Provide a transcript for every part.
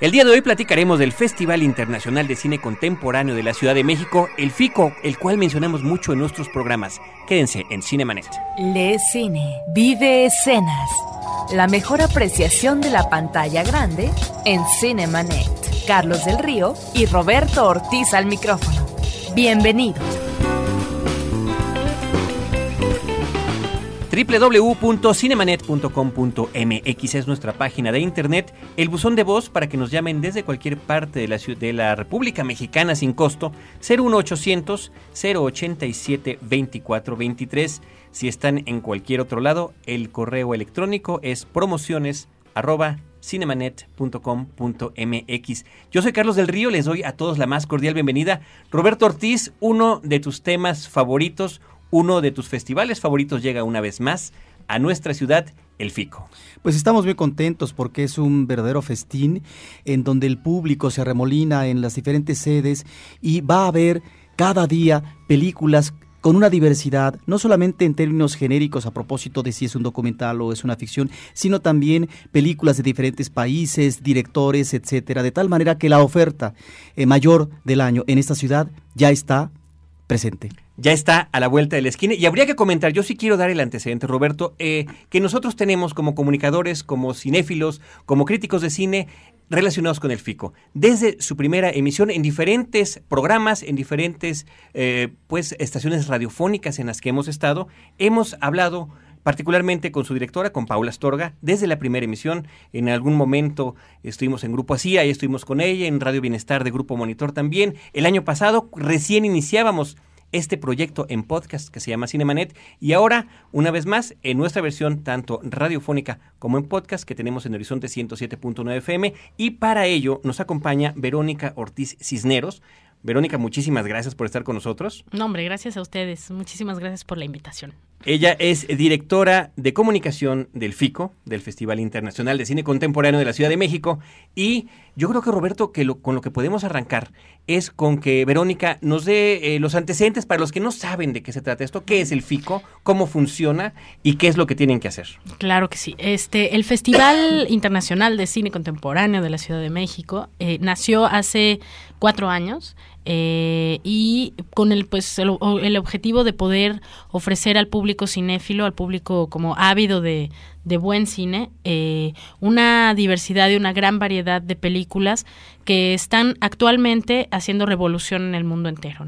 El día de hoy platicaremos del Festival Internacional de Cine Contemporáneo de la Ciudad de México, el FICO, el cual mencionamos mucho en nuestros programas. Quédense en Cinemanet. Lee cine, vive escenas. La mejor apreciación de la pantalla grande en Cinemanet. Carlos del Río y Roberto Ortiz al micrófono. Bienvenidos. www.cinemanet.com.mx es nuestra página de internet, el buzón de voz para que nos llamen desde cualquier parte de la, de la República Mexicana sin costo, 01800 087 2423. Si están en cualquier otro lado, el correo electrónico es promociones cinemanet.com.mx. Yo soy Carlos del Río, les doy a todos la más cordial bienvenida. Roberto Ortiz, uno de tus temas favoritos, uno de tus festivales favoritos llega una vez más a nuestra ciudad, el FICO. Pues estamos muy contentos porque es un verdadero festín en donde el público se arremolina en las diferentes sedes y va a ver cada día películas con una diversidad, no solamente en términos genéricos a propósito de si es un documental o es una ficción, sino también películas de diferentes países, directores, etcétera, de tal manera que la oferta eh, mayor del año en esta ciudad ya está presente ya está a la vuelta de la esquina. Y habría que comentar, yo sí quiero dar el antecedente, Roberto, eh, que nosotros tenemos como comunicadores, como cinéfilos, como críticos de cine, relacionados con el FICO. Desde su primera emisión en diferentes programas, en diferentes eh, pues, estaciones radiofónicas en las que hemos estado, hemos hablado particularmente con su directora, con Paula Astorga, desde la primera emisión. En algún momento estuvimos en Grupo Así, ahí estuvimos con ella, en Radio Bienestar de Grupo Monitor también. El año pasado recién iniciábamos este proyecto en podcast que se llama Cinemanet y ahora, una vez más, en nuestra versión tanto radiofónica como en podcast que tenemos en Horizonte 107.9 FM y para ello nos acompaña Verónica Ortiz Cisneros. Verónica, muchísimas gracias por estar con nosotros. No, hombre, gracias a ustedes. Muchísimas gracias por la invitación. Ella es directora de comunicación del FICO, del Festival Internacional de Cine Contemporáneo de la Ciudad de México. Y yo creo que Roberto, que con lo que podemos arrancar es con que Verónica nos dé eh, los antecedentes para los que no saben de qué se trata esto, qué es el FICO, cómo funciona y qué es lo que tienen que hacer. Claro que sí. Este, el Festival Internacional de Cine Contemporáneo de la Ciudad de México eh, nació hace cuatro años eh, y con el pues el, objetivo de poder ofrecer al público cinéfilo, al público como ávido de, buen cine, eh, una diversidad y una gran variedad de películas que están actualmente haciendo revolución en el mundo entero.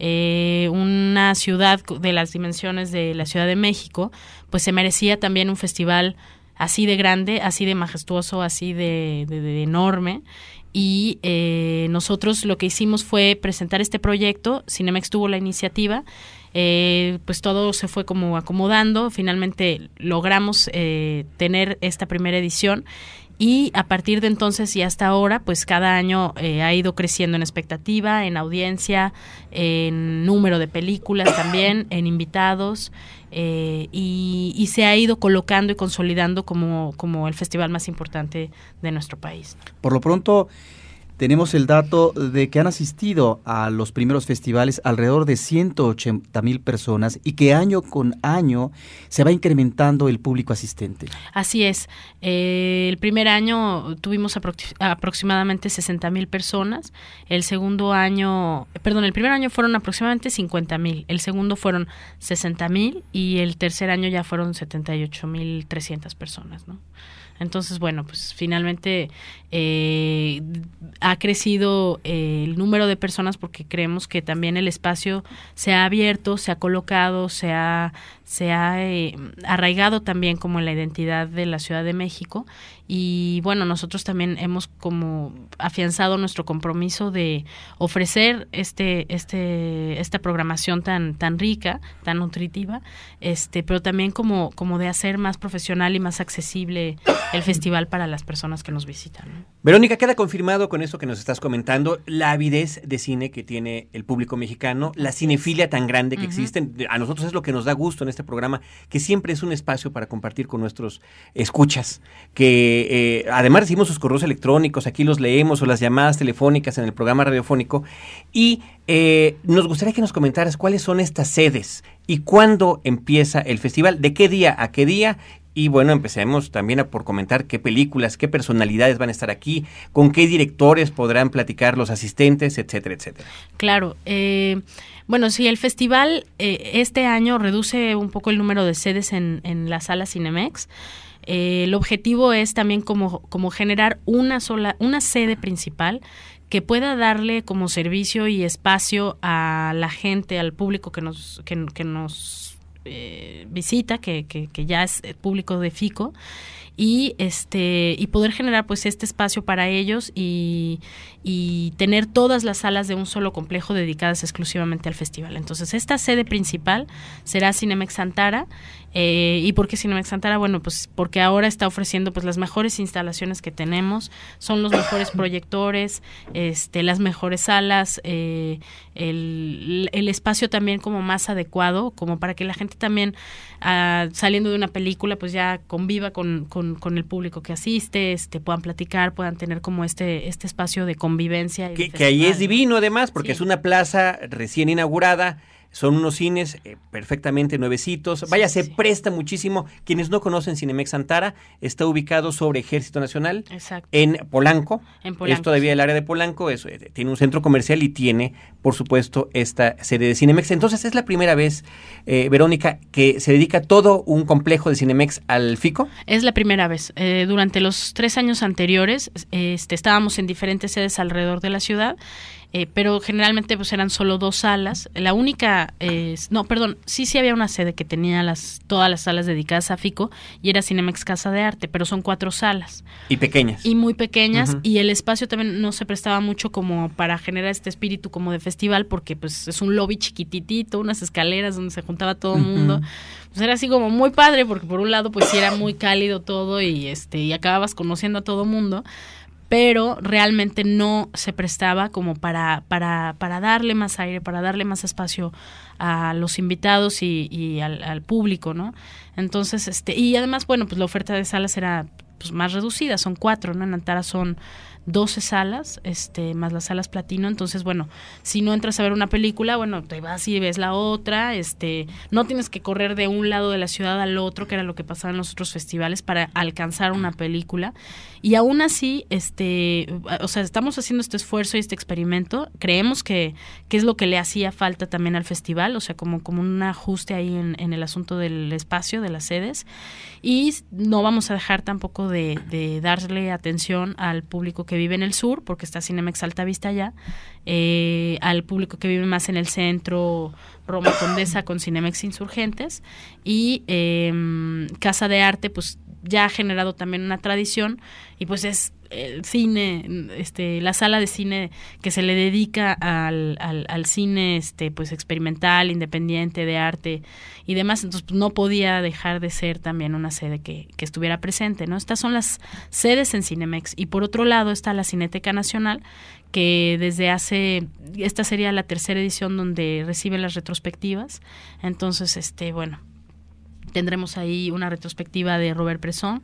Eh, una ciudad de las dimensiones de la Ciudad de México, pues se merecía también un festival así de grande, así de majestuoso, así de, de enorme y eh, nosotros lo que hicimos fue presentar este proyecto, Cinemex tuvo la iniciativa, eh, pues todo se fue como acomodando, finalmente logramos eh, tener esta primera edición y a partir de entonces y hasta ahora, pues cada año ha ido creciendo en expectativa, en audiencia, en número de películas también, en invitados. Y, y, se ha ido colocando y consolidando como, como el festival más importante de nuestro país. Por lo pronto, tenemos el dato de que han asistido a los primeros festivales alrededor de 180 mil personas y que año con año se va incrementando el público asistente. Así es. Eh, el primer año tuvimos aproximadamente 60 mil personas. El segundo año, perdón, el primer año fueron aproximadamente 50 mil. El segundo fueron 60 mil y el tercer año ya fueron 78 mil 300 personas, ¿no? Entonces, bueno, pues finalmente eh, ha crecido eh, el número de personas porque creemos que también el espacio se ha abierto, se ha colocado, se ha, se ha eh, arraigado también como en la identidad de la Ciudad de México y bueno, nosotros también hemos como afianzado nuestro compromiso de ofrecer este, este, esta programación tan, tan rica, tan nutritiva, este, pero también como, como de hacer más profesional y más accesible el festival para las personas que nos visitan. Verónica, queda confirmado con esto que nos estás comentando, la avidez de cine que tiene el público mexicano, la cinefilia tan grande que existe. A nosotros es lo que nos da gusto en este programa, que siempre es un espacio para compartir con nuestros escuchas, que eh, además recibimos sus correos electrónicos, aquí los leemos o las llamadas telefónicas en el programa radiofónico y eh, nos gustaría que nos comentaras cuáles son estas sedes y cuándo empieza el festival, de qué día a qué día Y bueno, empecemos también a por comentar qué películas, qué personalidades van a estar aquí, con qué directores podrán platicar los asistentes, etcétera, etcétera. Claro. Eh, bueno, sí, el festival eh, este año reduce un poco el número de sedes en, en la sala Cinemex. Eh, el objetivo es también como, como generar una sola, una sede principal que pueda darle como servicio y espacio a la gente, al público que nos, que, que nos eh, visita, que, que, que, ya es público de FICO, y este y poder generar pues este espacio para ellos y, y, tener todas las salas de un solo complejo dedicadas exclusivamente al festival. Entonces esta sede principal será Cinemex Santara eh, ¿Y por qué Cinemex Santara? Bueno, pues porque ahora está ofreciendo pues las mejores instalaciones que tenemos, son los mejores proyectores, este, las mejores salas, eh, el, el, espacio también como más adecuado, como para que la gente también ah, saliendo de una película pues ya conviva con, con, con, el público que asiste, este, puedan platicar, puedan tener como este, este espacio de convivencia. Y que, que ahí es divino además, porque sí. es una plaza recién inaugurada son unos cines eh, perfectamente nuevecitos. Vaya, se sí. presta muchísimo. Quienes no conocen Cinemex Antara, está ubicado sobre Ejército Nacional Exacto. en Polanco. En Polanco. Es todavía el área de Polanco. Es, eh, tiene un centro comercial y tiene, por supuesto, esta sede de Cinemex. Entonces, es la primera vez, eh, Verónica, que se dedica todo un complejo de Cinemex al FICO. Es la primera vez. Eh, durante los tres años anteriores, este, estábamos en diferentes sedes alrededor de la ciudad eh, pero generalmente pues eran solo dos salas. La única, eh, no, perdón, sí, sí había una sede que tenía las todas las salas dedicadas a FICO y era Cinemex Casa de Arte, pero son cuatro salas. Y pequeñas. Y muy pequeñas uh -huh. y el espacio también no se prestaba mucho como para generar este espíritu como de festival porque pues es un lobby chiquititito, unas escaleras donde se juntaba todo el uh -huh. mundo. Pues era así como muy padre porque por un lado pues sí era muy cálido todo y este y acababas conociendo a todo mundo pero realmente no se prestaba como para, para, para darle más aire, para darle más espacio a los invitados y, y al, al, público, ¿no? Entonces, este, y además, bueno, pues la oferta de salas era pues más reducida, son cuatro, ¿no? En Antara son 12 salas, este, más las salas platino, entonces bueno, si no entras a ver una película, bueno, te vas y ves la otra, este, no tienes que correr de un lado de la ciudad al otro, que era lo que pasaba en los otros festivales para alcanzar una película. Y aún así, este, o sea, estamos haciendo este esfuerzo y este experimento, creemos que, que es lo que le hacía falta también al festival, o sea, como, como un ajuste ahí en, en el asunto del espacio, de las sedes, y no vamos a dejar tampoco de, de darle atención al público que vive en el sur, porque está Cinemex Alta Vista allá, eh, al público que vive más en el centro, Roma Condesa con Cinemex Insurgentes, y eh, Casa de Arte, pues ya ha generado también una tradición, y pues es el cine, este, la sala de cine que se le dedica al, al, al, cine este, pues experimental, independiente, de arte y demás, entonces pues, no podía dejar de ser también una sede que, que, estuviera presente, ¿no? Estas son las sedes en Cinemex. Y por otro lado está la Cineteca Nacional, que desde hace, esta sería la tercera edición donde recibe las retrospectivas. Entonces, este, bueno, tendremos ahí una retrospectiva de Robert Bresson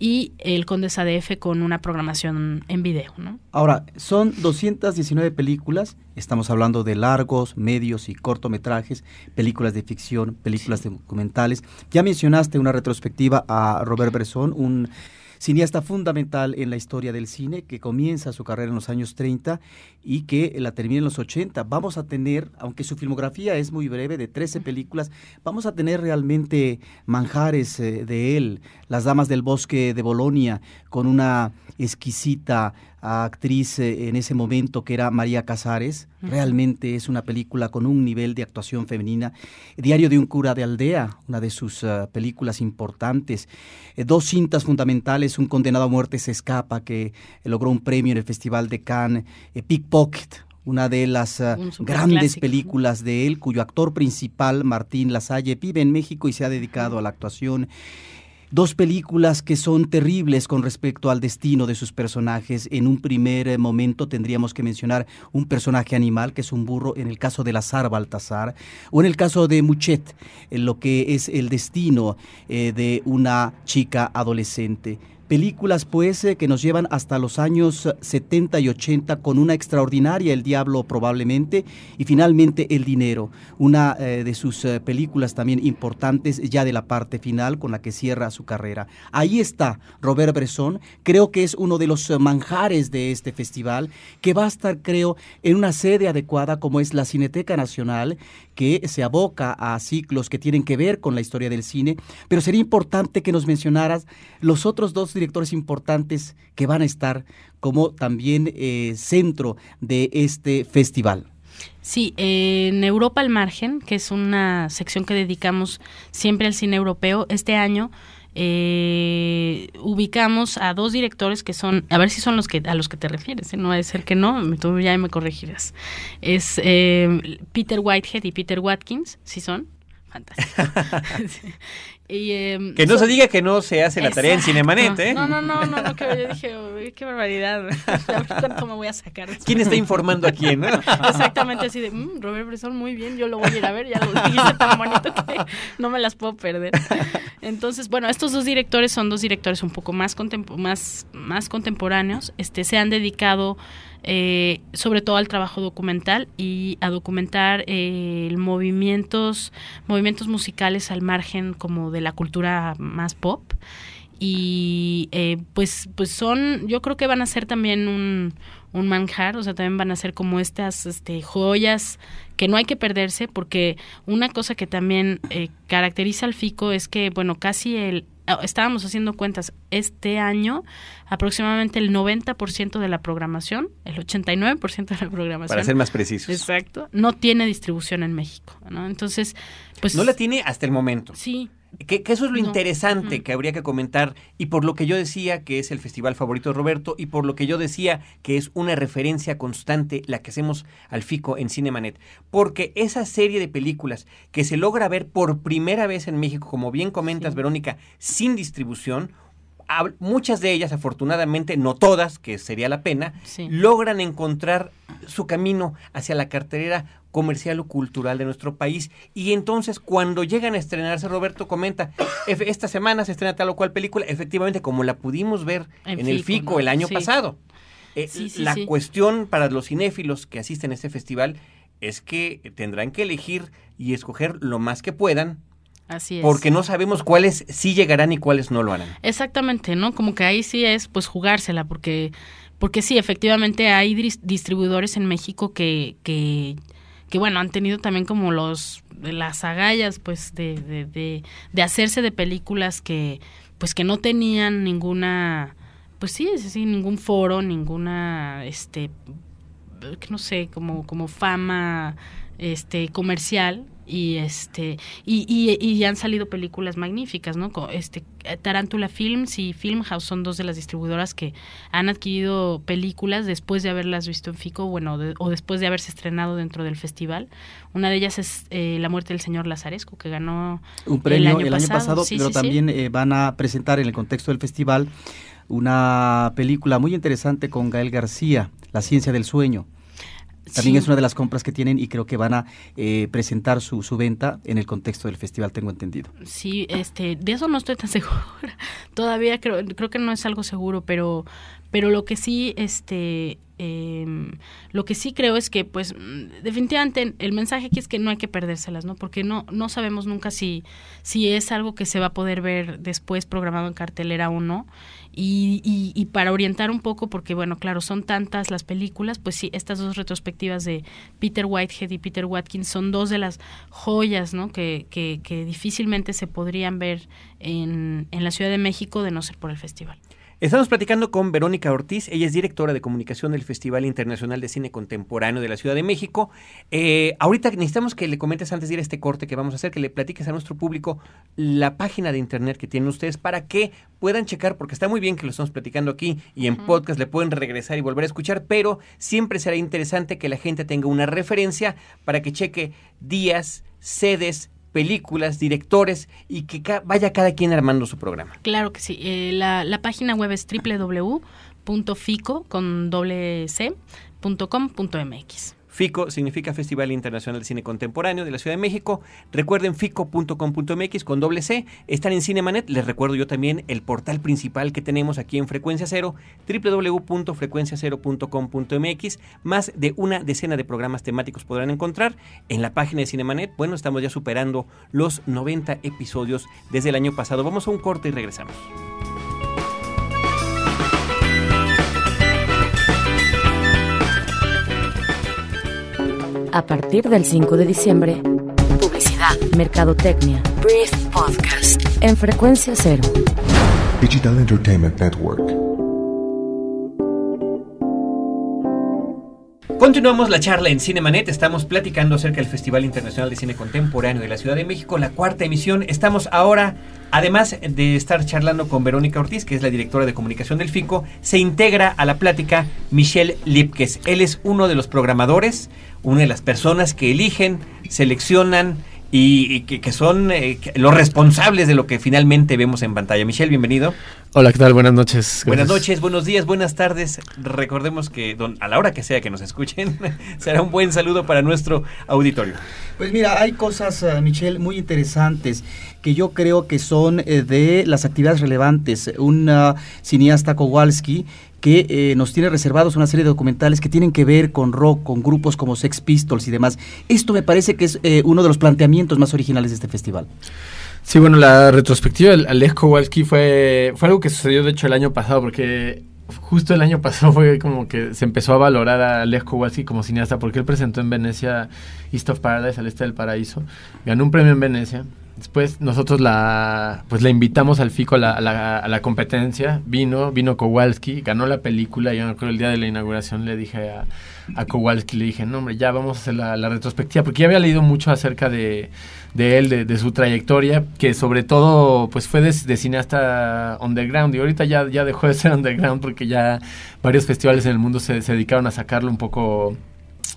y el Condesa DF con una programación en video. ¿no? Ahora, son 219 películas, estamos hablando de largos, medios y cortometrajes, películas de ficción, películas sí. documentales. Ya mencionaste una retrospectiva a Robert Bresson, un cineasta fundamental en la historia del cine, que comienza su carrera en los años 30 y que la termina en los 80. Vamos a tener, aunque su filmografía es muy breve, de 13 películas, vamos a tener realmente manjares eh, de él. Las Damas del Bosque de Bolonia, con una exquisita actriz eh, en ese momento que era María Casares. Realmente es una película con un nivel de actuación femenina. Diario de un cura de aldea, una de sus uh, películas importantes. Eh, dos cintas fundamentales, Un condenado a muerte se escapa, que eh, logró un premio en el Festival de Cannes. Pickpocket, una de las uh, grandes películas de él, cuyo actor principal, Martín Lasalle, vive en México y se ha dedicado a la actuación dos películas que son terribles con respecto al destino de sus personajes. En un primer eh, momento tendríamos que mencionar un personaje animal, que es un burro, en el caso de Lazar Baltasar, o en el caso de Muchet, en lo que es el destino eh, de una chica adolescente. Películas pues eh, que nos llevan hasta los años 70 y 80 con una extraordinaria El Diablo probablemente y finalmente El Dinero, una eh, de sus eh, películas también importantes ya de la parte final con la que cierra su carrera. Ahí está Robert Bresson, creo que es uno de los manjares de este festival que va a estar creo en una sede adecuada como es la Cineteca Nacional que se aboca a ciclos que tienen que ver con la historia del cine, pero sería importante que nos mencionaras los otros dos directores importantes que van a estar como también eh, centro de este festival. Sí, en Europa al Margen, que es una sección que dedicamos siempre al cine europeo, este año eh, ubicamos a dos directores que son, a ver si son los que a los que te refieres, ¿eh? no va ser que no, tú ya me corregirás. Es Peter Whitehead y Peter Watkins, ¿sí son? Fantástico. Em, que no se diga que no se hace la tarea en Cinemanet, ¿eh? No, no, no, no, no que yo dije, qué barbaridad. ¿Cuánto me voy a sacar? ¿Quién está informando a quién? Exactamente, así de, mmm, Robert Bresson, muy bien, yo lo voy a ir a ver, ya lo dijiste tan bonito que no me las puedo perder. Entonces, bueno, estos dos directores son dos directores un poco más, más, más contemporáneos, este, se han dedicado eh, sobre todo al trabajo documental y a documentar eh, movimientos, movimientos musicales al margen como de la cultura más pop. Y eh, pues pues son yo creo que van a ser también un, un manjar o sea también van a ser como estas este, joyas que no hay que perderse porque una cosa que también eh, caracteriza al FICO es que bueno casi el estábamos haciendo cuentas este año, aproximadamente el 90% de la programación, el 89% de la programación. Para ser más precisos. Exacto, no tiene distribución en México, ¿no? Entonces, pues... No la tiene hasta el momento. Sí, que, eso es lo interesante que habría que comentar y por lo que yo decía que es el festival favorito de Roberto y por lo que yo decía que es una referencia constante la que hacemos al FICO en Cinemanet. Porque esa serie de películas que se logra ver por primera vez en México, como bien comentas Verónica, sin distribución, muchas de ellas, afortunadamente, no todas, que sería la pena, logran encontrar su camino hacia la carterera comercial o cultural de nuestro país. Y entonces, cuando llegan a estrenarse, Roberto comenta, esta semana se estrena tal o cual película, efectivamente, como la pudimos ver en, el FICO el año pasado. Eh, la cuestión para los cinéfilos que asisten a este festival es que tendrán que elegir y escoger lo más que puedan Así es. Porque no sabemos cuáles sí llegarán y cuáles no lo harán. Exactamente, ¿no? Como que ahí sí es pues jugársela, porque, porque sí, efectivamente hay distribuidores en México que, que, que bueno, han tenido también como los las agallas pues de, de, de, de hacerse de películas que pues que no tenían ninguna pues sí, sí, ningún foro, ninguna este no sé, como como fama este comercial y este y, y, han salido películas magníficas no este Tarántula Films y Filmhouse son dos de las distribuidoras que han adquirido películas después de haberlas visto en Fico bueno o después de haberse estrenado dentro del festival. Una de ellas es eh, La muerte del señor Lazaresco que ganó un premio el año, pasado, pero también eh, van a presentar en el contexto del festival una película muy interesante con Gael García La ciencia del sueño también es una de las compras que tienen y creo que van a eh, presentar su, su venta en el contexto del festival, tengo entendido. Sí, este, de eso no estoy tan segura. Todavía creo, creo que no es algo seguro, pero, pero lo que sí, este, eh, lo que sí creo es que, pues, definitivamente el mensaje aquí es que no hay que perdérselas, ¿no? Porque no, no sabemos nunca si, si es algo que se va a poder ver después programado en cartelera o no. Y, y, para orientar un poco, porque bueno, claro, son tantas las películas, pues sí, estas dos retrospectivas de Peter Whitehead y Peter Watkins son dos de las joyas, ¿no? Que, que, que difícilmente se podrían ver en, en la Ciudad de México de no ser por el festival. Estamos platicando con Verónica Ortiz, ella es directora de comunicación del Festival Internacional de Cine Contemporáneo de la Ciudad de México. Eh, ahorita necesitamos que le comentes antes de ir a este corte que vamos a hacer, que le platiques a nuestro público la página de internet que tienen ustedes para que puedan checar, porque está muy bien que lo estamos platicando aquí y en podcast le pueden regresar y volver a escuchar, pero siempre será interesante que la gente tenga una referencia para que cheque días, sedes, películas, directores y que vaya cada quien armando su programa. Claro que sí. Eh, la, la, página web es www.fico con doble FICO significa Festival Internacional de Cine Contemporáneo de la Ciudad de México. Recuerden fico.com.mx con doble C. Están en Cinemanet. Les recuerdo yo también el portal principal que tenemos aquí en Frecuencia Cero, www.frecuenciacero.com.mx. Más de una decena de programas temáticos podrán encontrar en la página de Cinemanet. Bueno, estamos ya superando los 90 episodios desde el año pasado. Vamos a un corte y regresamos. A partir del 5 de diciembre, publicidad, mercadotecnia, Brief Podcast, en frecuencia cero. Digital Entertainment Network. Continuamos la charla en Cinemanet. Estamos platicando acerca del Festival Internacional de Cine Contemporáneo de la Ciudad de México, la cuarta emisión. Estamos ahora, además de estar charlando con Verónica Ortiz, que es la directora de comunicación del FICO, se integra a la plática Michelle Lipkes. Él es uno de los programadores, una de las personas que eligen, seleccionan y, que, que, son eh, los responsables de lo que finalmente vemos en pantalla. Michelle, bienvenido. Hola, ¿qué tal? Buenas noches. Gracias. Buenas noches, buenos días, buenas tardes. Recordemos que don, a la hora que sea que nos escuchen, será un buen saludo para nuestro auditorio. Pues mira, hay cosas, uh, Michelle, muy interesantes que yo creo que son eh, de las actividades relevantes. Un uh, cineasta Kowalski que eh, nos tiene reservados una serie de documentales que tienen que ver con rock, con grupos como Sex Pistols y demás. Esto me parece que es eh, uno de los planteamientos más originales de este festival. Sí, bueno, la retrospectiva de Alex Kowalski fue, fue algo que sucedió de hecho el año pasado, porque justo el año pasado fue como que se empezó a valorar a Alex Kowalski como cineasta, porque él presentó en Venecia East of Paradise, al este del paraíso, ganó un premio en Venecia, Después nosotros la pues la invitamos al FICO a la, a la, a la competencia, vino, vino Kowalski, ganó la película, yo me acuerdo el día de la inauguración le dije a, Kowalski, le dije, no hombre, ya vamos a hacer la, retrospectiva, porque ya había leído mucho acerca de, de él, de, su trayectoria, que sobre todo pues fue de, de, cineasta underground, y ahorita ya, ya dejó de ser underground porque ya varios festivales en el mundo se, se dedicaron a sacarlo un poco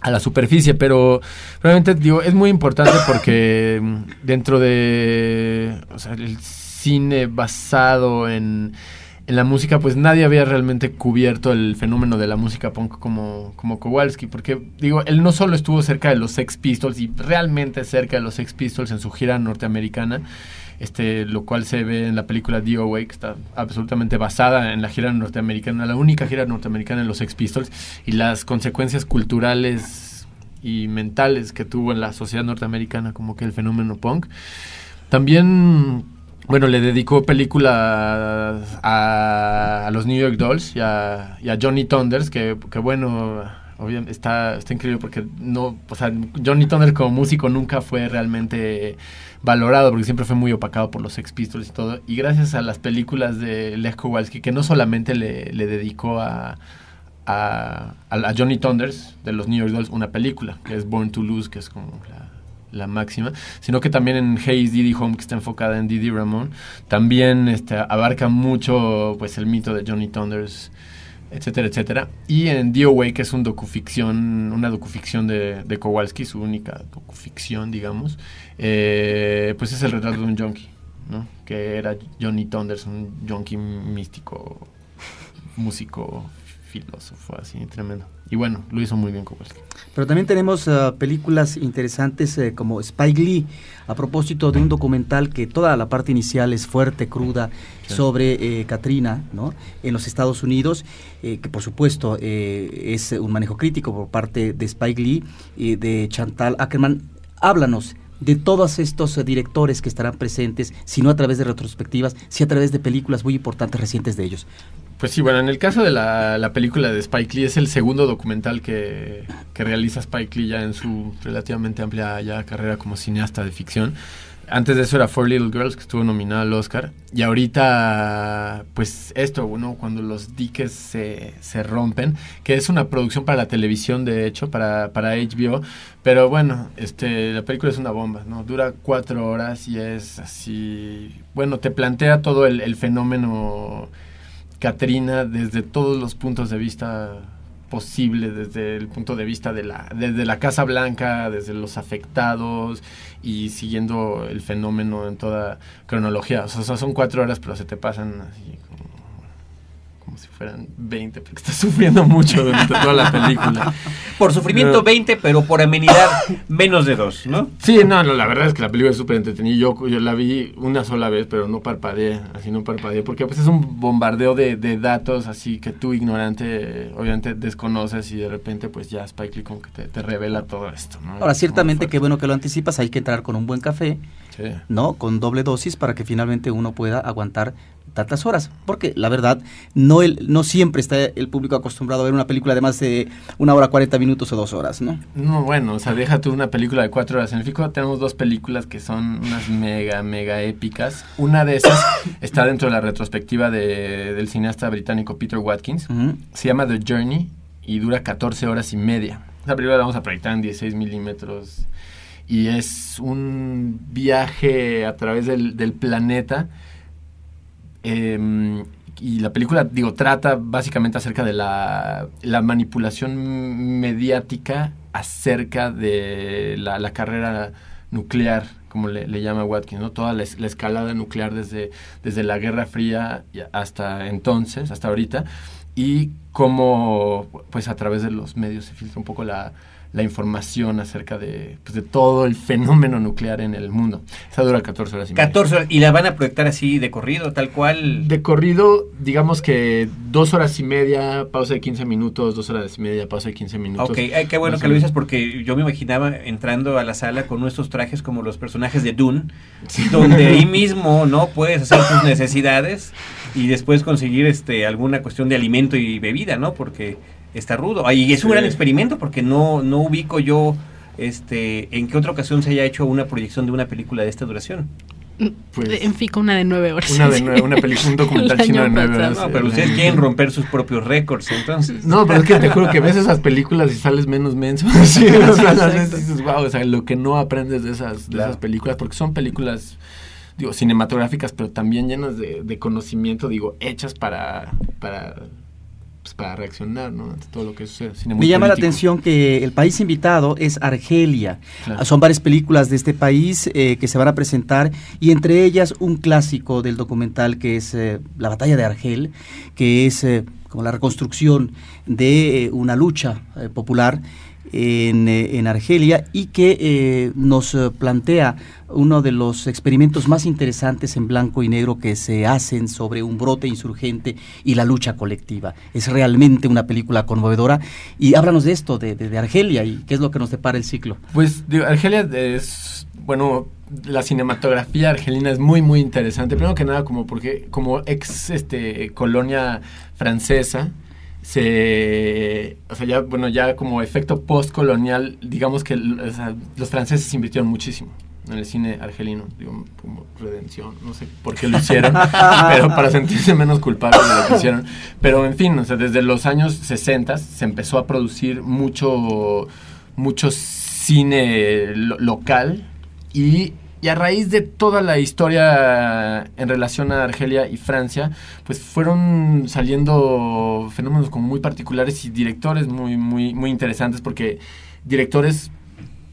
a la superficie, pero realmente digo, es muy importante porque dentro de el cine basado en, en, la música, pues nadie había realmente cubierto el fenómeno de la música punk como, como Kowalski, porque digo, él no solo estuvo cerca de los Sex Pistols y realmente cerca de los Sex Pistols en su gira norteamericana, este, lo cual se ve en la película DOA, que está absolutamente basada en la gira norteamericana, la única gira norteamericana en los Sex Pistols, y las consecuencias culturales y mentales que tuvo en la sociedad norteamericana, como que el fenómeno punk. También, bueno, le dedicó películas a, a los New York Dolls y a, y a Johnny Thunders, que, que bueno, está, está increíble porque no, o sea, Johnny Thunders como músico nunca fue realmente valorado porque siempre fue muy opacado por los Sex Pistols y todo. Y gracias a las películas de Lech Kowalski, que no solamente le, le dedicó a, a, Johnny Thunders de los New York Dolls una película, que es Born to Lose, que es como la, máxima, sino que también en Hayes Diddy Home, que está enfocada en Didi Ramón, también este, abarca mucho pues el mito de Johnny Thunders etcétera, etcétera. Y en DOA, que es un docuficción, una docuficción de, de Kowalski, su única docuficción, digamos, eh, pues es el retrato de un junkie, ¿no? Que era Johnny Thunders, un junkie místico, músico, filósofo, así, tremendo. Y bueno, lo hizo muy bien Kowalski. Pero también tenemos uh, películas interesantes eh, como Spike Lee, a propósito de un documental que toda la parte inicial es fuerte, cruda, sí. sobre eh, Katrina, ¿no? En los Estados Unidos, eh, que por supuesto es un manejo crítico por parte de Spike Lee y de Chantal Ackerman. Háblanos de todos estos directores que estarán presentes, si no a través de retrospectivas, si a través de películas muy importantes recientes de ellos. Pues sí, bueno, en el caso de la, la, película de Spike Lee es el segundo documental que, realiza Spike Lee ya en su relativamente amplia ya carrera como cineasta de ficción. Antes de eso era Four Little Girls, que estuvo nominada al Oscar. Y ahorita, pues esto, ¿no? Cuando los diques se, se rompen, que es una producción para la televisión, de hecho, para, HBO. Pero bueno, este, la película es una bomba, ¿no? Dura cuatro horas y es así... Bueno, te plantea todo el fenómeno Katrina desde todos los puntos de vista posibles, desde el punto de vista de la, desde la Casa Blanca, desde los afectados y siguiendo el fenómeno en toda cronología. O sea, son cuatro horas, pero se te pasan así como, como si fueran 20, porque estás sufriendo mucho durante toda la película. Por sufrimiento No. 20, pero por amenidad menos de 2, ¿no? Sí, no, no, la verdad es que la película es súper entretenida. Yo, yo la vi una sola vez, pero no parpadeé, así no parpadeé, porque pues es un bombardeo de, de datos así que tú ignorante, obviamente desconoces y de repente pues ya Spike Lee como que te, te revela todo esto, ¿no? Ahora, ciertamente qué bueno que lo anticipas, hay que entrar con un buen café, Sí. ¿no? Con doble dosis para que finalmente uno pueda aguantar tantas horas. Porque la verdad, no, el, no siempre está el público acostumbrado a ver una película de más de una hora 40 minutos o dos horas, ¿no? No, bueno, o sea, deja tú una película de cuatro horas. En el FICO tenemos dos películas que son unas mega, mega épicas. Una de esas está dentro de la retrospectiva de- del cineasta británico Peter Watkins. Se llama The Journey y dura 14 horas y media. Esa película la vamos a proyectar en 16 milímetros y es un viaje a través del, del planeta. Eh, y la película, digo, trata básicamente acerca de la, la manipulación mediática acerca de la, la carrera nuclear, como le, le llama Watkins, ¿no? Toda la, la escalada nuclear desde, desde la Guerra Fría hasta entonces, hasta ahorita, y cómo, pues a través de los medios se filtra un poco la, la información acerca de, pues, de todo el fenómeno nuclear en el mundo. Esa dura 14 horas y media. 14 horas. Y la van a proyectar así de corrido, tal cual. De corrido, digamos que dos horas y media, pausa de 15 minutos, dos horas y media, pausa de 15 minutos. Ok, ay, qué bueno que lo dices porque yo me imaginaba entrando a la sala con nuestros trajes como los personajes de Dune, donde ahí mismo no puedes hacer tus necesidades y después conseguir este alguna cuestión de alimento y bebida, ¿no? Porque está rudo. Y es un Sí. gran experimento porque no no ubico yo este en qué otra ocasión se haya hecho una proyección de una película de esta duración. Pues, en FICO una de nueve horas. Una de nueve, una película, un documental chino de nueve horas. No, pero ustedes quieren romper sus propios récords, entonces. No, pero es que te juro que ves esas películas y sales menos menso. Sí, o sea, las ves y dices, wow, o sea, lo que no aprendes de esas, de Claro. esas películas, porque son películas, digo, cinematográficas, pero también llenas de, de conocimiento, digo, hechas para, para, pues, para reaccionar, ¿no? Ante todo lo que sucede. Cine muy Me llama la atención que el país invitado es Argelia. Claro. Son varias películas de este país eh, que se van a presentar y entre ellas un clásico del documental que es eh, La batalla de Argel, que es eh, como la reconstrucción de una lucha popular en, eh, en Argelia y que eh, nos eh, plantea uno de los experimentos más interesantes en blanco y negro que se hacen sobre un brote insurgente y la lucha colectiva. Es realmente una película conmovedora y háblanos de esto, de, de- de Argelia y qué es lo que nos depara el ciclo. Pues digo, Argelia es, bueno, la cinematografía argelina es muy, muy interesante. Primero que nada, como porque como ex este, colonia francesa, se, o sea, ya, bueno, ya como efecto postcolonial, digamos que o sea, los franceses invirtieron muchísimo en el cine argelino, digo, como redención, no sé por qué lo hicieron, pero para sentirse menos culpables de lo que hicieron. Pero en fin, o sea, desde los años 60 se empezó a producir mucho, mucho cine lo- local y, y a raíz de toda la historia en relación a Argelia y Francia, pues fueron saliendo fenómenos como muy particulares y directores muy, muy, muy interesantes porque directores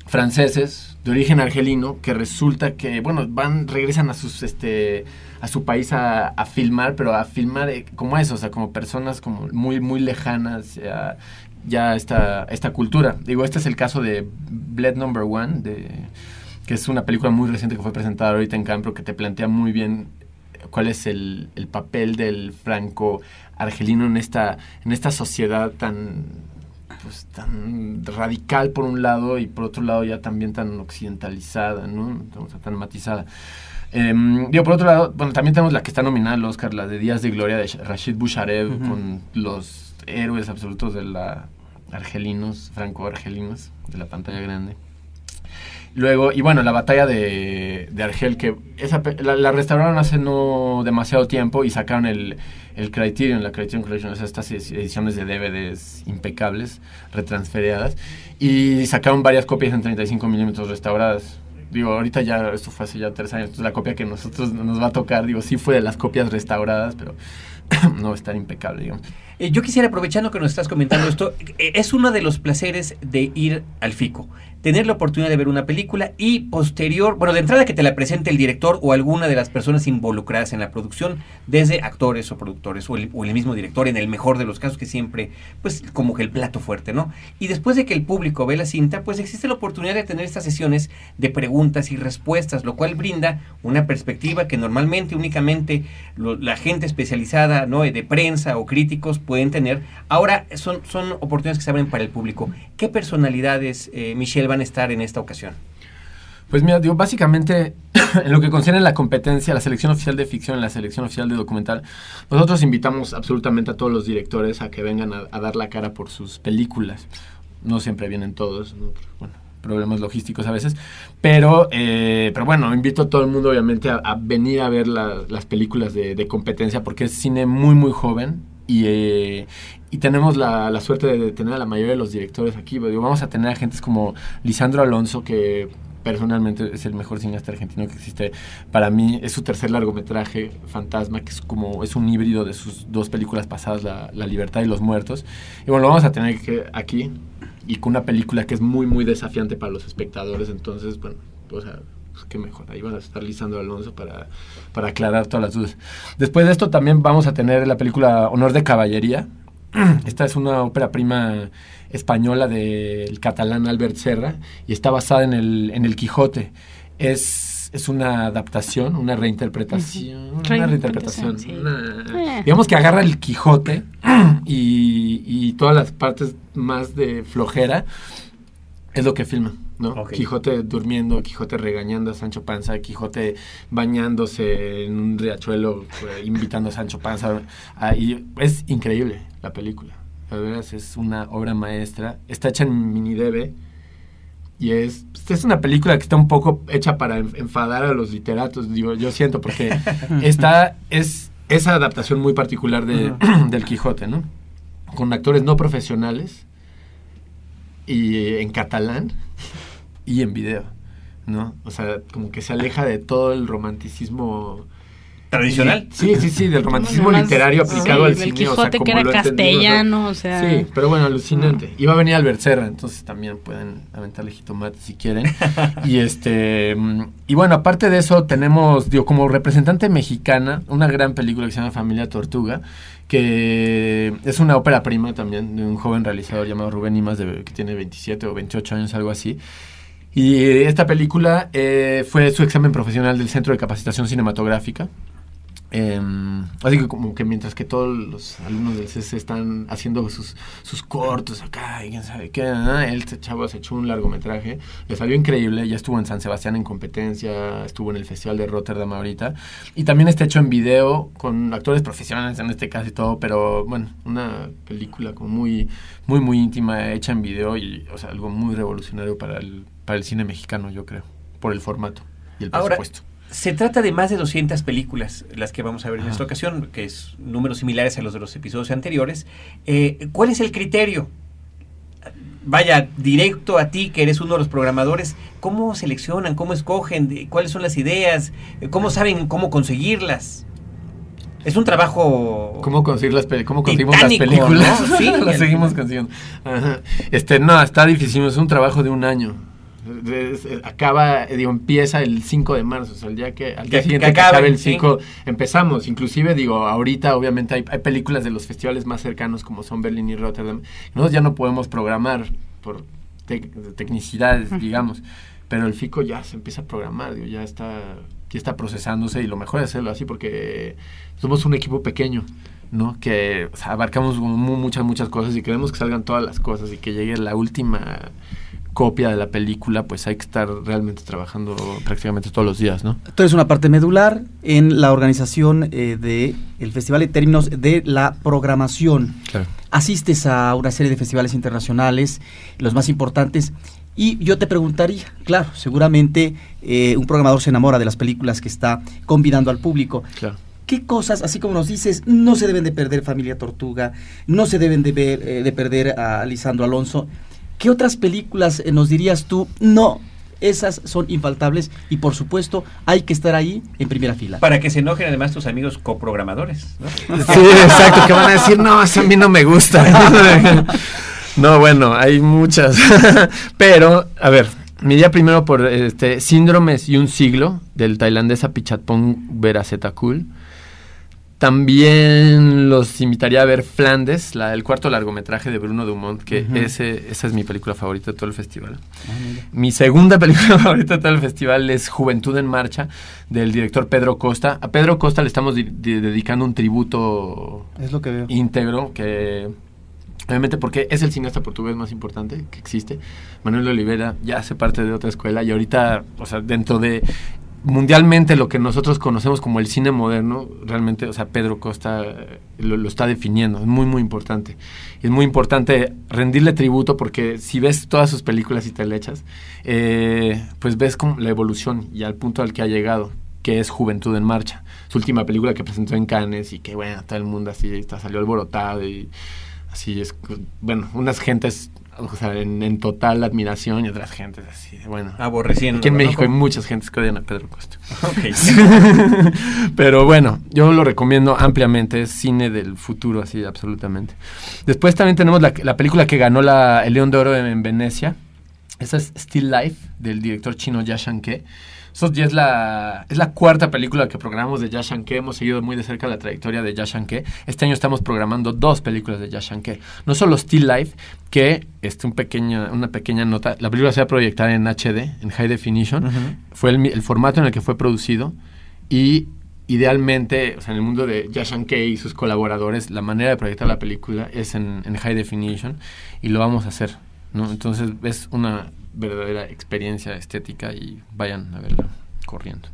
franceses de origen argelino que resulta que bueno van regresan a sus este a su país a, filmar pero a filmar eh, como eso o sea como personas como muy muy lejanas a ya esta esta cultura. Digo este es el caso de Bled Number One de que es una película muy reciente que fue presentada ahorita en Campro que te plantea muy bien cuál es el, el papel del franco argelino en esta en esta sociedad tan pues tan radical por un lado y por otro lado ya también tan occidentalizada, ¿no? O sea, tan matizada. Em, digo, por otro lado, bueno, también tenemos la que está nominada al Oscar, la de Días de Gloria de Sh- Rashid Busharev, Ujú. con los héroes absolutos de la argelinos, franco-argelinos, de la pantalla grande. Luego, y bueno, la batalla de, de Argel, que esa, la, la restauraron hace no demasiado tiempo y sacaron el, el Criterion, la Criterion Collection, o sea, estas edi- ediciones de DVDs impecables, retransferiadas, y sacaron varias copias en 35 milímetros restauradas. Digo, ahorita ya, esto fue hace ya tres años, entonces la copia que nosotros nos va a tocar, digo, sí fue de las copias restauradas, pero no va a estar impecable, digamos. Eh, yo quisiera, aprovechando que nos estás comentando esto, eh, es uno de los placeres de ir al FICO. Tener la oportunidad de ver una película y posterior, bueno, de entrada que te la presente el director o alguna de las personas involucradas en la producción, desde actores o productores o el, mismo director, en el mejor de los casos, que siempre, pues, como que el plato fuerte, ¿no? Y después de que el público ve la cinta, pues existe la oportunidad de tener estas sesiones de preguntas y respuestas, lo cual brinda una perspectiva que normalmente únicamente la gente especializada, ¿no? De prensa o críticos pueden tener. Ahora son, son oportunidades que se abren para el público. ¿Qué personalidades, eh, Michelle, van a estar en esta ocasión? Pues mira, digo, básicamente, en lo que concierne la competencia, la selección oficial de ficción, la selección oficial de documental, nosotros invitamos absolutamente a todos los directores a que vengan a, dar la cara por sus películas. No siempre vienen todos, ¿no? Problemas logísticos a veces, pero, eh, pero bueno, invito a todo el mundo obviamente a, venir a ver la- las películas de competencia porque es cine muy, muy joven y, eh, y tenemos la, suerte de tener a la mayoría de los directores aquí. Vamos a tener a gentes como Lisandro Alonso, que personalmente es el mejor cineasta argentino que existe para mí. Es su tercer largometraje, Fantasma, que es como es un híbrido de sus dos películas pasadas, La, La Libertad y Los Muertos. Y bueno, lo vamos a tener aquí y con una película que es muy, muy desafiante para los espectadores. Entonces, bueno, o sea, qué mejor. Ahí van a estar Lisandro Alonso para, para aclarar todas las dudas. Después de esto también vamos a tener la película Honor de Caballería. Esta es una ópera prima española del catalán Albert Serra y está basada en el, en el Quijote. Es, es una adaptación, una reinterpretación. Una reinterpretación. Reinterpretación, sí. una- Eh. digamos que agarra el Quijote y, y todas las partes más de flojera es lo que filma, ¿no? Quijote durmiendo, Quijote regañando a Sancho Panza, Quijote bañándose en un riachuelo, eh, invitando a Sancho Panza. a- y es increíble la película. La verdad es una obra maestra. Está hecha en mini DV y es, es una película que está un poco hecha para en- enfadar a los literatos, digo, yo siento, porque esta es esa adaptación muy particular de, del Quijote, ¿no? Con actores no profesionales y eh, en catalán y en video, ¿no? O sea, como que se aleja de todo el romanticismo ¿Tradicional? Sí, sí, sí, del romanticismo Más- literario aplicado sí, al cine. o sea, Quijote que como era castellano, o sea. Sí, pero bueno, alucinante. Iba a venir Albert Serra, entonces también pueden aventarle jitomate si quieren. y este y bueno, aparte de eso tenemos, digo, como representante mexicana, una gran película que se llama Familia Tortuga, que es una ópera prima también de un joven realizador llamado Rubén Imas, de, que tiene 27 o 28 años, algo así. Y esta película eh, fue su examen profesional del Centro de Capacitación Cinematográfica. Eh, así que como que mientras que todos los alumnos del CC están haciendo sus, sus cortos acá y sabe qué, él chavo se echó un largometraje, le salió increíble, ya estuvo en San Sebastián en competencia, estuvo en el Festival de Rotterdam ahorita, y también está hecho en video con actores profesionales en este caso y todo, pero bueno, una película como muy, muy, muy íntima, hecha en video y o sea, algo muy revolucionario para el, para el cine mexicano, yo creo, por el formato y el Ahora, presupuesto. Se trata de más de 200 películas las que vamos a ver en esta ocasión, que es números similares a los de los episodios anteriores. Eh, ¿Cuál es el criterio? Vaya, directo a ti, que eres uno de los programadores, ¿cómo seleccionan, cómo escogen, cuáles son las ideas, Eh, cómo saben cómo conseguirlas? Es un trabajo... ¿Cómo conseguir las cómo conseguimos Titánico, las películas? ¿no? Sí. las seguimos consiguiendo. Ajá. Este, no, está difícil, es un trabajo de un año. Es- acaba, eh, digo, empieza el 5 de marzo, o sea, el día que, al día Que- siguiente que que acabe, el sí. 5, empezamos. Inclusive, digo, ahorita obviamente hay, hay películas de los festivales más cercanos como son Berlín y Rotterdam. Nosotros ya no podemos programar por tec- tecnicidades, digamos. Pero el FICO ya se empieza a programar, digo, ya está, ya está procesándose y lo mejor es hacerlo así porque somos un equipo pequeño, ¿no? Que o sea, abarcamos muchas, muchas cosas y queremos que salgan todas las cosas y que llegue la última copia de la película, pues hay que estar realmente trabajando prácticamente todos los días, ¿no? Tú eres una parte medular en la organización eh, de el festival en términos de la programación. Claro. Asistes a una serie de festivales internacionales, los más importantes, y yo te preguntaría, claro, seguramente eh, un programador se enamora de las películas que está convidando al público. Claro. ¿Qué cosas, así como nos dices, no se deben de perder Familia Tortuga, no se deben de, ver, eh, de perder a Lisandro Alonso? ¿Qué otras películas eh, nos dirías tú? No, esas son infaltables y por supuesto hay que estar ahí en primera fila. Para que se enojen además tus amigos coprogramadores. ¿no? Sí, exacto, que van a decir, no, eso a mí no me gusta. no, bueno, hay muchas. Pero, a ver, me iría primero por este Síndromes y un siglo del tailandés Apichatpong Veracetakul. También los invitaría a ver Flandes, la, el cuarto largometraje de Bruno Dumont, que ese, esa es mi película favorita de todo el festival. Mi segunda película favorita de todo el festival es Juventud en Marcha, del director Pedro Costa. A Pedro Costa le estamos di- di- dedicando un tributo Es lo que veo. íntegro, que obviamente porque es el cineasta portugués más importante que existe. Manuel Oliveira ya hace parte de otra escuela y ahorita, o sea, dentro de mundialmente lo que nosotros conocemos como el cine moderno, realmente, o sea, Pedro Costa eh, lo, está definiendo, es muy, muy importante. Es muy importante rendirle tributo porque si ves todas sus películas y te le echas, eh, pues ves como la evolución y al punto al que ha llegado, que es Juventud en Marcha. Su última película que presentó en Cannes y que, bueno, todo el mundo así está, salió alborotado y así es, bueno, unas gentes, o sea, en, en total admiración y otras gentes así, bueno. Aborreciendo. Aquí en. México hay muchas gentes que odian a Pedro Costa. Pero bueno, yo lo recomiendo ampliamente, es cine del futuro, así, absolutamente. Después también tenemos la, la película que ganó la, el León de Oro en, en Venecia. Esa es Still Life, del director chino Ya Shanke. Eso ya es la, es la cuarta película que programamos de Ya Shanke. Hemos seguido muy de cerca la trayectoria de Ya Shanke. Este año estamos programando dos películas de Ya Shanke. No solo Still Life, que este, un pequeña, una pequeña nota. La película se va a proyectar en HD, en High Definition. Fue el, formato en el que fue producido. Y idealmente, o sea, en el mundo de Yashan Kei y sus colaboradores, la manera de proyectar la película es en, en high definition y lo vamos a hacer, ¿no? Entonces es una verdadera experiencia estética y vayan a verla corriendo.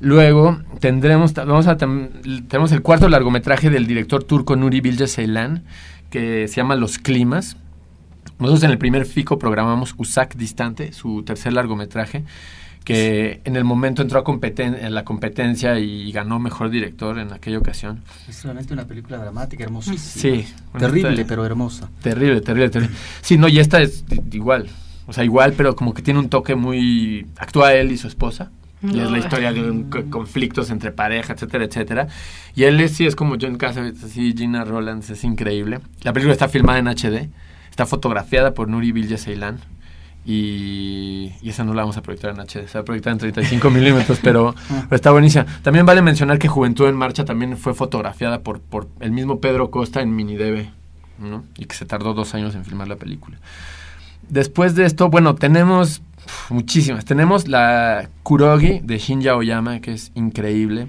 Luego tendremos, vamos a, tenemos el cuarto largometraje del director turco Nuri Bilge Ceylan, que se llama Los Climas. Nosotros en el primer FICO programamos Usak Distante, su tercer largometraje, que en el momento entró a competen en la competencia y ganó mejor director en aquella ocasión. Es realmente una película dramática, hermosísima. Sí. Terrible, pero hermosa. Terrible, terrible, terrible. Sí, no, y esta es igual. O sea, igual, pero como que tiene un toque muy... Actúa él y su esposa. Y es la historia de conflictos entre pareja, etcétera, etcétera. Y él es, sí es como John Cassavetes, así Gina Rollins, es increíble. La película está filmada en HD, está fotografiada por Nuri Bilge Ceylan. Y, y esa no la vamos a proyectar en HD, se va a proyectar en 35 milímetros, pero, pero está buenísima. También vale mencionar que Juventud en Marcha también fue fotografiada por, por el mismo Pedro Costa en Minideve, ¿no? Y que se tardó dos años en filmar la película. Después de esto, bueno, tenemos muchísimas. Tenemos la Kurogi de Shinya Oyama, que es increíble.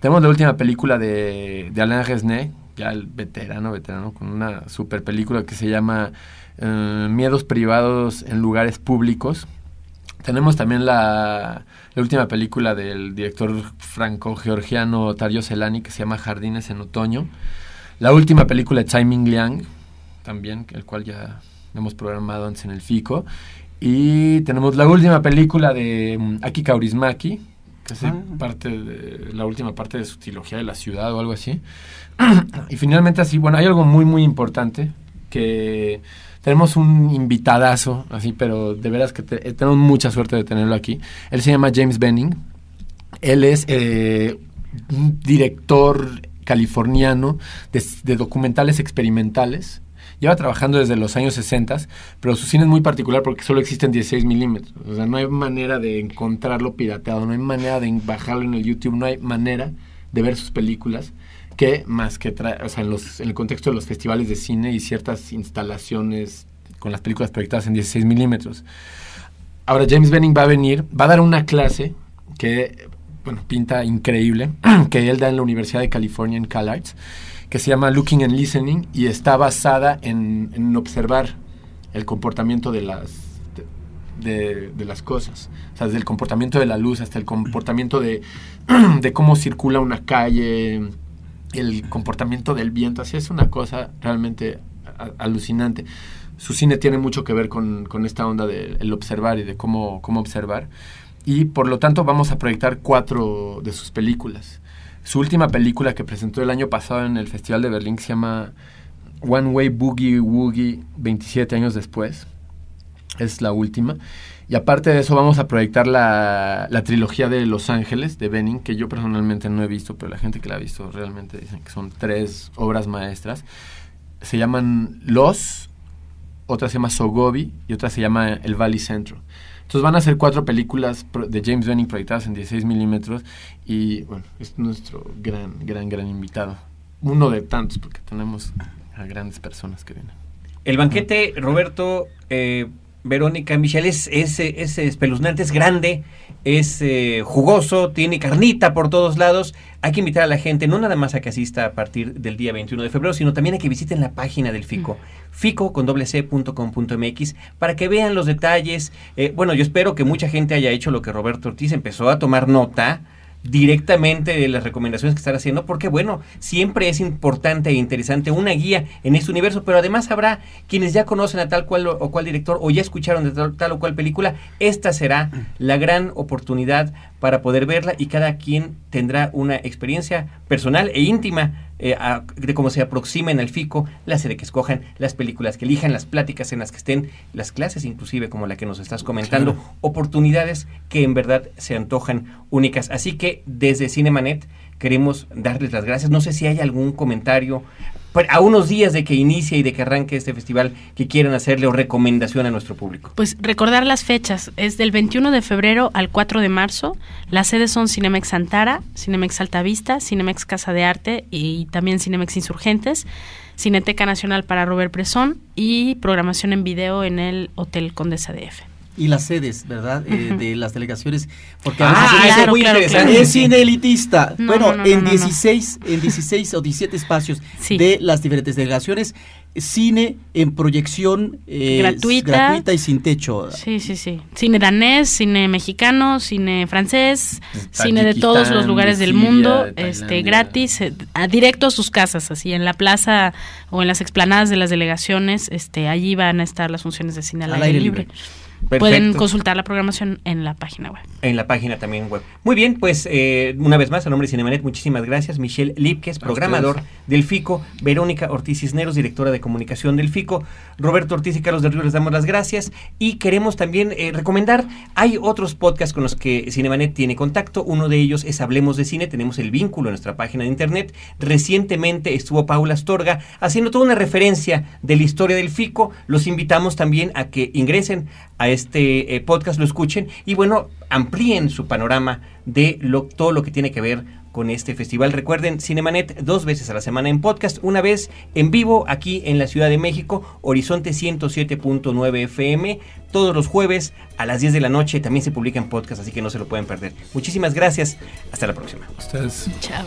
Tenemos la última película de, de Alain Resnais, ya el veterano, veterano, con una super película que se llama eh, Miedos privados en lugares públicos. Tenemos también la, la última película del director franco-georgiano Tario Celani, que se llama Jardines en Otoño. La última película de Tsai Ming Liang, también, el cual ya hemos programado antes en el FICO. Y tenemos la última película de mm, Aki Kaurismaki, que es Ah. parte de, la última parte de su trilogía de la ciudad o algo así. y finalmente así, bueno, hay algo muy, muy importante que tenemos un invitadazo, así, pero de veras que te- eh, tenemos mucha suerte de tenerlo aquí. Él se llama James Benning. Él es eh, un director californiano de, de documentales experimentales. Lleva trabajando desde los años 60, pero su cine es muy particular porque solo existen 16 milímetros. O sea, no hay manera de encontrarlo pirateado, no hay manera de bajarlo en el YouTube, no hay manera de ver sus películas que más que trae, o sea, en, el contexto de los festivales de cine y ciertas instalaciones con las películas proyectadas en 16 milímetros. Ahora James Benning va a venir, va a dar una clase que, bueno, pinta increíble, que él da en la Universidad de California en CalArts, que se llama Looking and Listening y está basada en, en observar el comportamiento de las, de, de- de las cosas. O sea, desde el comportamiento de la luz hasta el comportamiento de, de cómo circula una calle, el comportamiento del viento. Así es una cosa realmente a- alucinante. Su cine tiene mucho que ver con, con esta onda del observar y de cómo, cómo observar. Y por lo tanto vamos a proyectar cuatro de sus películas. Su última película que presentó el año pasado en el Festival de Berlín se llama One Way Boogie Woogie 27 años después. Es la última. Y aparte de eso vamos a proyectar la, la trilogía de Los Ángeles, de Benning, que yo personalmente no he visto, pero la gente que la ha visto realmente dicen que son tres obras maestras. Se llaman Los, otra se llama Sogobi y otra se llama El Valley Centro. Entonces van a ser cuatro películas de James Benning proyectadas en 16 milímetros y bueno, es nuestro gran, gran, gran invitado. Uno de tantos, porque tenemos a grandes personas que vienen. El banquete, Roberto, eh, Verónica, Michelle, es, es, es espeluznante, es grande, es eh, jugoso, tiene carnita por todos lados. Hay que invitar a la gente, no nada más a que asista a partir del día 21 de febrero, sino también a que visiten la página del FICO, fico con doble c punto com punto mx, para que vean los detalles. Eh, bueno, yo espero que mucha gente haya hecho lo que Roberto Ortiz empezó a tomar nota directamente de las recomendaciones que están haciendo, porque bueno, siempre es importante e interesante una guía en este universo, pero además habrá quienes ya conocen a tal cual o, cual director o ya escucharon de tal o cual película, esta será la gran oportunidad para poder verla y cada quien tendrá una experiencia personal e íntima eh, a- de cómo se aproximen al FICO, la serie que escojan, las películas que elijan, las pláticas en las que estén, las clases inclusive como la que nos estás comentando, oportunidades que en verdad se antojan únicas. Así que desde Cinemanet queremos darles las gracias. No sé si hay algún comentario a unos días de que inicie y de que arranque este festival que quieran hacerle o recomendación a nuestro público. Pues recordar las fechas, es del 21 de febrero al 4 de marzo. Las sedes son Cinemex Antara, Cinemex Altavista, Cinemex Casa de Arte y también Cinemex Insurgentes, Cineteca Nacional para Robert Bresson y programación en video en el Hotel Condesa DF. Y las sedes, ¿verdad? Eh, de las delegaciones. Porque Ah, a veces eso dicen, es muy claro, interesante. claro. es cine elitista. No, bueno, no, no, en no, no. 16, en 16 o 17 espacios Sí. de las diferentes delegaciones, cine en proyección eh, Gratuita. gratuita y sin techo. Sí, sí, sí. Cine danés, cine mexicano, cine francés, cine de todos los lugares de del Siria, mundo, de este gratis, eh, a- directo a sus casas, así en la plaza o en las explanadas de las delegaciones, este allí van a estar las funciones de cine al, aire, libre. Perfecto. consultar la programación en la página web. En la página también web. Muy bien, pues eh, una vez más, a nombre de Cinemanet, muchísimas gracias. Michelle Lipkes, programador del FICO. Verónica Ortiz Cisneros, directora de comunicación del FICO. Roberto Ortiz y Carlos del Río les damos las gracias. Y queremos también eh, recomendar, hay otros podcasts con los que Cinemanet tiene contacto. Uno de ellos es Hablemos de Cine. Tenemos el vínculo en nuestra página de internet. Recientemente estuvo Paula Astorga haciendo toda una referencia de la historia del FICO. Los invitamos también a que ingresen a este eh, podcast, lo escuchen y bueno, amplíen su panorama de lo, todo lo que tiene que ver con este festival. Recuerden, Cinemanet dos veces a la semana en podcast, una vez en vivo aquí en la Ciudad de México, Horizonte 107.9 FM, todos los jueves a las 10 de la noche, también se publica en podcast, así que no se lo pueden perder. Muchísimas gracias, hasta la próxima. Ustedes. Chao.